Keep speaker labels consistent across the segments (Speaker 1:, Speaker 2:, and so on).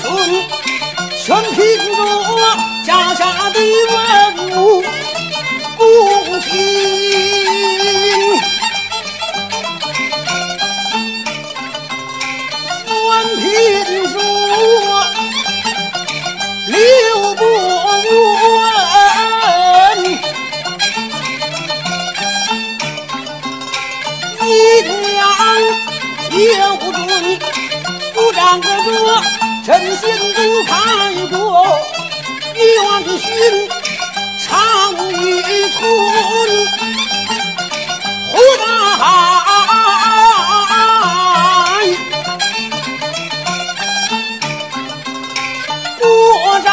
Speaker 1: 顺，全凭着家下的文武公卿。关平说刘伯温，阴阳有准，不仗个着陈仙都开过元勋常遇春，胡大海。我长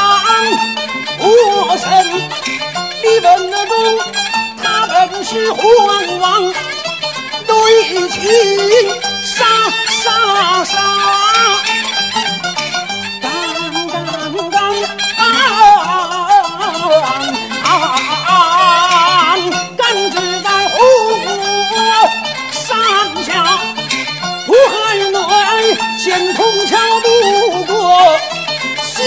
Speaker 1: 我神，你本中，他本是皇王，对情杀杀杀，先通桥渡过。新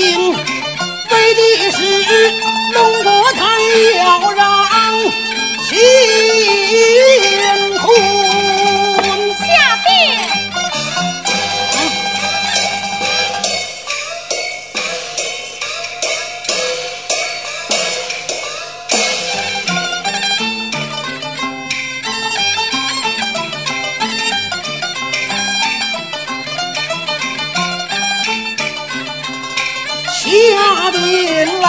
Speaker 1: 为的是龙国太妖娆下的
Speaker 2: 来，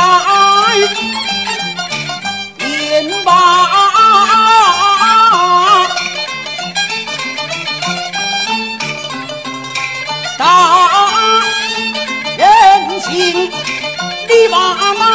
Speaker 2: 引
Speaker 1: 把大人情，你把。